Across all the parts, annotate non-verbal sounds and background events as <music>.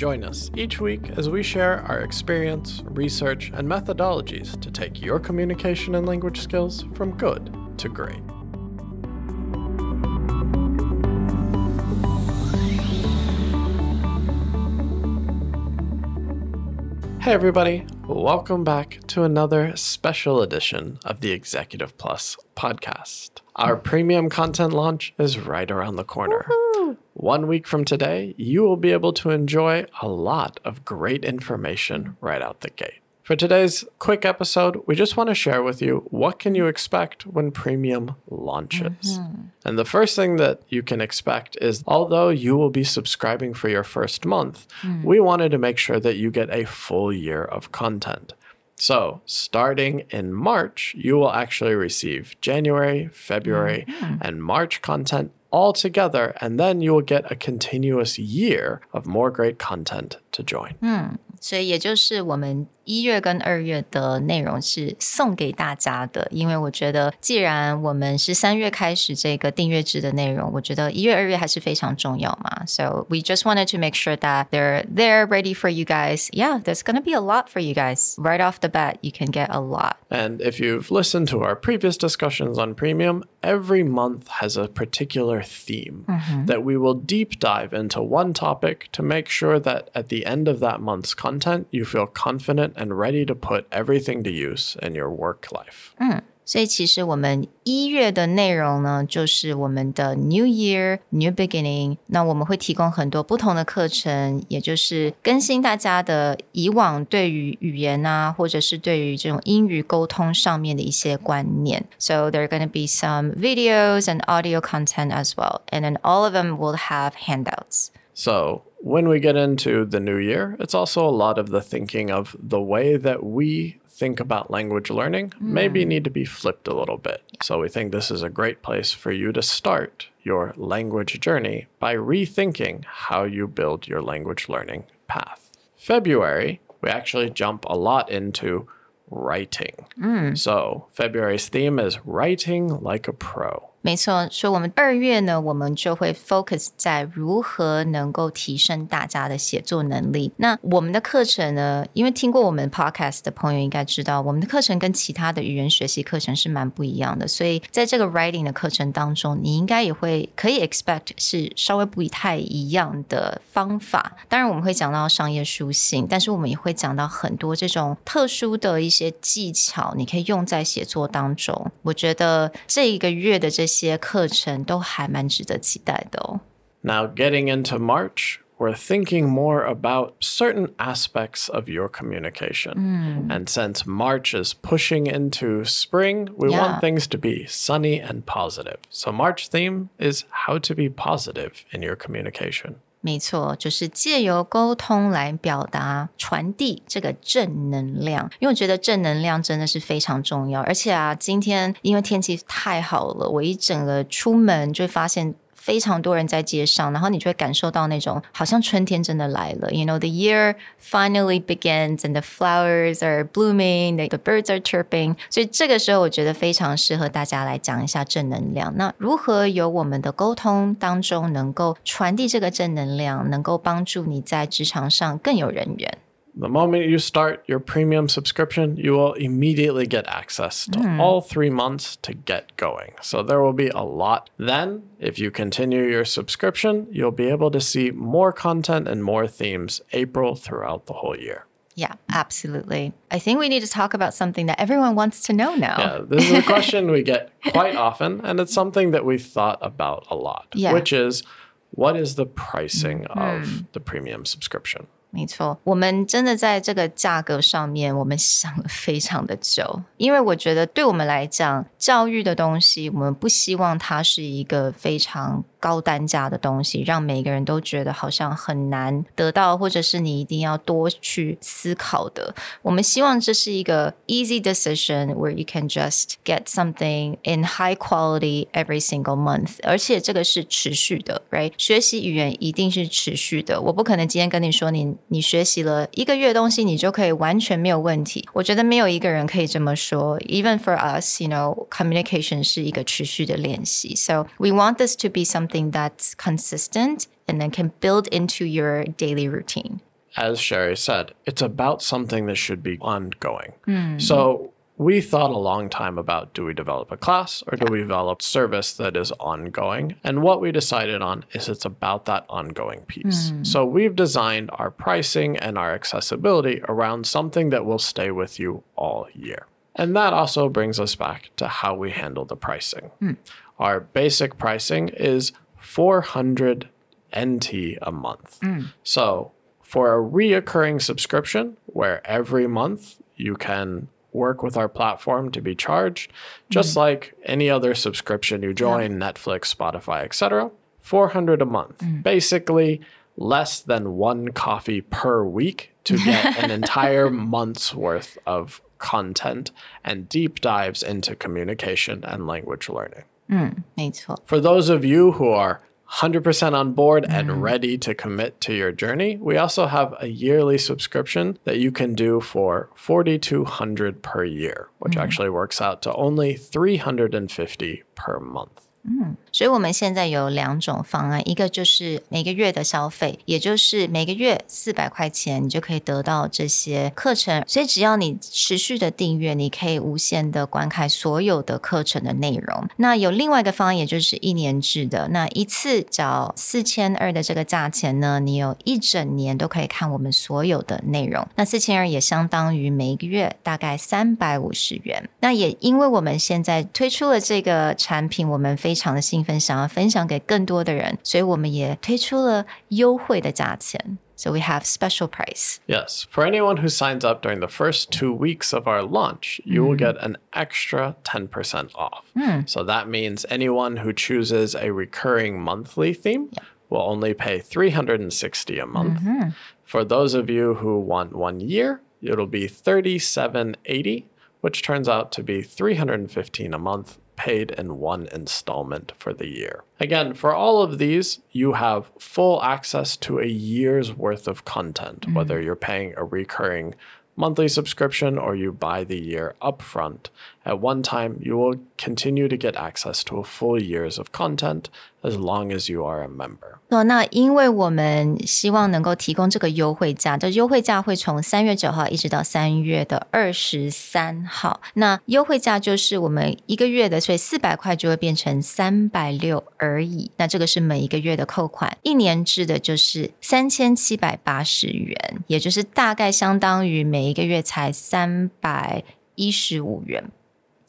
Join us each week as we share our experience, research, and methodologies to take your communication and language skills from good to great. Hey, everybody, welcome back to another special edition of the Executive Plus podcast. Our premium content launch is right around the corner. One week from today, you will be able to enjoy a lot of great information right out the gate. For today's quick episode, we just want to share with you what can you expect when premium launches. Mm-hmm. And the first thing that you can expect is although you will be subscribing for your first month, mm. we wanted to make sure that you get a full year of content. So, starting in March, you will actually receive January, February, mm-hmm. and March content all together, and then you will get a continuous year of more great content to join. 所以也就是我们 一月跟二月的内容是送给大家的，因为我觉得既然我们是三月开始这个订阅制的内容，我觉得一月、二月还是非常重要嘛。So we just wanted to make sure that they're there ready for you guys. Yeah, there's gonna be a lot for you guys right off the bat. You can get a lot. And if you've listened to our previous discussions on premium, every month has a particular theme that we will deep dive into one topic to make sure that at the end of that month's content, you feel confident and ready to put everything to use in your work life. 所以其实我们一月的内容呢，就是我们的 New Year New Beginning。那我们会提供很多不同的课程，也就是更新大家的以往对于语言啊，或者是对于这种英语沟通上面的一些观念。So there are going to be some videos and audio content as well, and then all of them will have handouts. So, when we get into the new year, it's also a lot of the thinking of the way that we think about language learning maybe hmm. need to be flipped a little bit. So, we think this is a great place for you to start your language journey by rethinking how you build your language learning path. February, we actually jump a lot into writing. Hmm. So, February's theme is writing like a pro. 没错，所以我们二月呢，我们就会 focus 在如何能够提升大家的写作能力。那我们的课程呢，因为听过我们 podcast 的朋友应该知道，我们的课程跟其他的语言学习课程是蛮不一样的。所以在这个 writing 的课程当中，你应该也会可以 expect 是稍微不太一样的方法。当然，我们会讲到商业书信，但是我们也会讲到很多这种特殊的一些技巧，你可以用在写作当中。我觉得这一个月的这些课程都还蛮值得期待的哦。 Now, getting into March, we're thinking more about certain aspects of your communication. And since March is pushing into spring, we Yeah. want things to be sunny and positive. So, March theme is how to be positive in your communication. 没错，就是借由沟通来表达、传递这个正能量。因为我觉得正能量真的是非常重要，而且啊，今天因为天气太好了，我一整个出门就发现。非常多人在街上，然后你就会感受到那种好像春天真的来了。You know, the year finally begins and the flowers are blooming, the, birds are chirping。所以这个时候，我觉得非常适合大家来讲一下正能量。那如何由我们的沟通当中能够传递这个正能量，能够帮助你在职场上更有人缘？The moment you start your premium subscription, you will immediately get access to hmm. all three months to get going. So there will be a lot. Then, if you continue your subscription, you'll be able to see more content and more themes April throughout the whole year. Yeah, absolutely. I think we need to talk about something that everyone wants to know now. Yeah, this is a question we get <laughs> quite often, and it's something that we've thought about a lot, Yeah. which is what is the pricing hmm. of the premium subscription? 没错，我们真的在这个价格上面，我们想了非常的久，因为我觉得对我们来讲，教育的东西，我们不希望它是一个非常高单价的东西，让每个人都觉得好像很难得到，或者是你一定要多去思考的。我们希望这是一个 easy decision where you can just get something in high quality every single month，而且这个是持续的，right？学习语言一定是持续的，我不可能今天跟你说你你学习了一个月东西，你就可以完全没有问题。我觉得没有一个人可以这么说，even for us，you know，communication 是一个持续的练习。So we want this to be something that's consistent and then can build into your daily routine. As Sherry said, it's about something that should be ongoing. So we thought a long time about do we develop a class or do we develop service that is ongoing? And what we decided on is it's about that ongoing piece. So we've designed our pricing and our accessibility around something that will stay with you all year. and that also brings us back to how we handle the pricing. Hmm. Our basic pricing is 400 NT a month. Hmm. So for a reoccurring subscription where every month you can work with our platform to be charged, just hmm. like any other subscription you join, Netflix, Spotify, etc., 400 a month. Basically, less than one coffee per week to get <laughs> an entire month's worth of content and deep dives into communication and language learning. Mm, 没错。For those of you who are 100% on board and mm. ready to commit to your journey, we also have a yearly subscription that you can do for 4200 per year, which mm. actually works out to only 350 per month. 所以我们现在有两种方案，一个就是每个月的消费，也就是每个月四百块钱，你就可以得到这些课程。所以只要你持续的订阅，你可以无限的观看所有的课程的内容。那有另外一个方案，也就是一年制的，那一次缴四千二的这个价钱呢，你有一整年都可以看我们所有的内容。那四千二也相当于每个月大概三百五十元。那也因为我们现在推出了这个产品，我们非常的兴奋，想要分享给更多的人，所以我们也推出了优惠的价钱。So we have special price. Yes, for anyone who signs up during the first two weeks of our launch, you will get an extra 10% off. So that means anyone who chooses a recurring monthly theme will only pay 360 a month. For those of you who want one year, it'll be 3780, which turns out to be 315 a month paid in one installment for the year. Again, for all of these, you have full access to a year's worth of content, mm-hmm. whether you're paying a recurring monthly subscription or you buy the year upfront. At one time, you will continue to get access to a full year's of content as long as you are a member. 哦，那因为我们希望能够提供这个优惠价，这优惠价会从三月九号一直到三月的二十三号。那优惠价就是我们一个月的，所以四百块就会变成三百六而已。那这个是每一个月的扣款，一年制的就是三千七百八十元，也就是大概相当于每一个月才三百一十五元。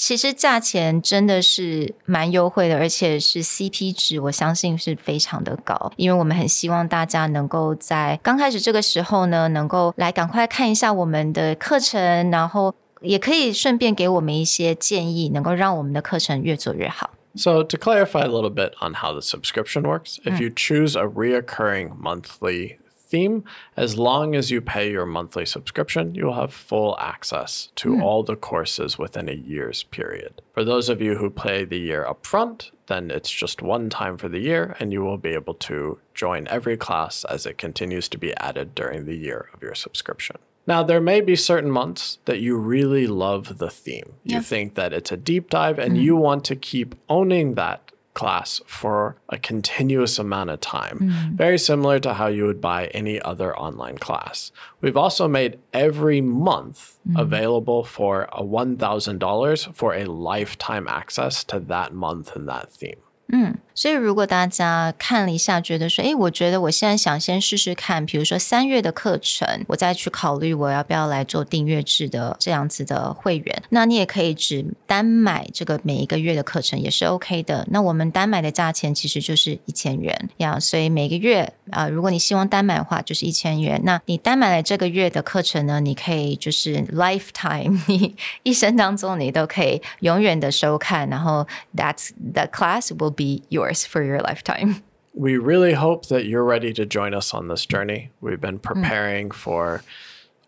其实价钱真的是蛮优惠的，而且是 CP 值，我相信是非常的高。因为我们很希望大家能够在刚开始这个时候呢，能够来赶快看一下我们的课程，然后也可以顺便给我们一些建议，能够让我们的课程越做越好。So, to clarify a little bit on how the subscription works, if you choose a reoccurring monthly theme, as long as you pay your monthly subscription, you'll have full access to hmm. all the courses within a year's period. For those of you who pay the year upfront, then it's just one time for the year, and you will be able to join every class as it continues to be added during the year of your subscription. Now, there may be certain months that you really love the theme. You think that it's a deep dive and hmm. you want to keep owning that class for a continuous amount of time, hmm. very similar to how you would buy any other online class. We've also made every month hmm. available for a $1,000 for a lifetime access to that month and that theme. Hmm. 所以如果大家看了一下，觉得说，诶，我觉得我现在想先试试看，比如说三月的课程，我再去考虑我要不要来做订阅制的这样子的会员。那你也可以只单买这个每一个月的课程也是 OK 的。那我们单买的价钱其实就是一千元呀，所以每个月啊、如果你希望单买的话，就是一千元。那你单买了这个月的课程呢，你可以就是 lifetime，<laughs> 你一生当中你都可以永远的收看，然后 that's the class will be your yours for your lifetime. We really hope that you're ready to join us on this journey. We've been hmm. preparing for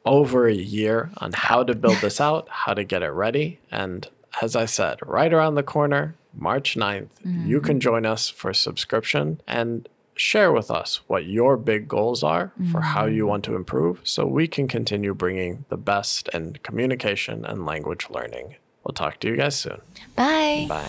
over a year on how to build this out, how to get it ready. And as I said, right around the corner, March 9th, you can mm. join us for subscription and share with us what your big goals are for how you mm. want to improve so we can continue bringing the best in communication and language learning. We'll talk to you guys soon. Bye. Bye.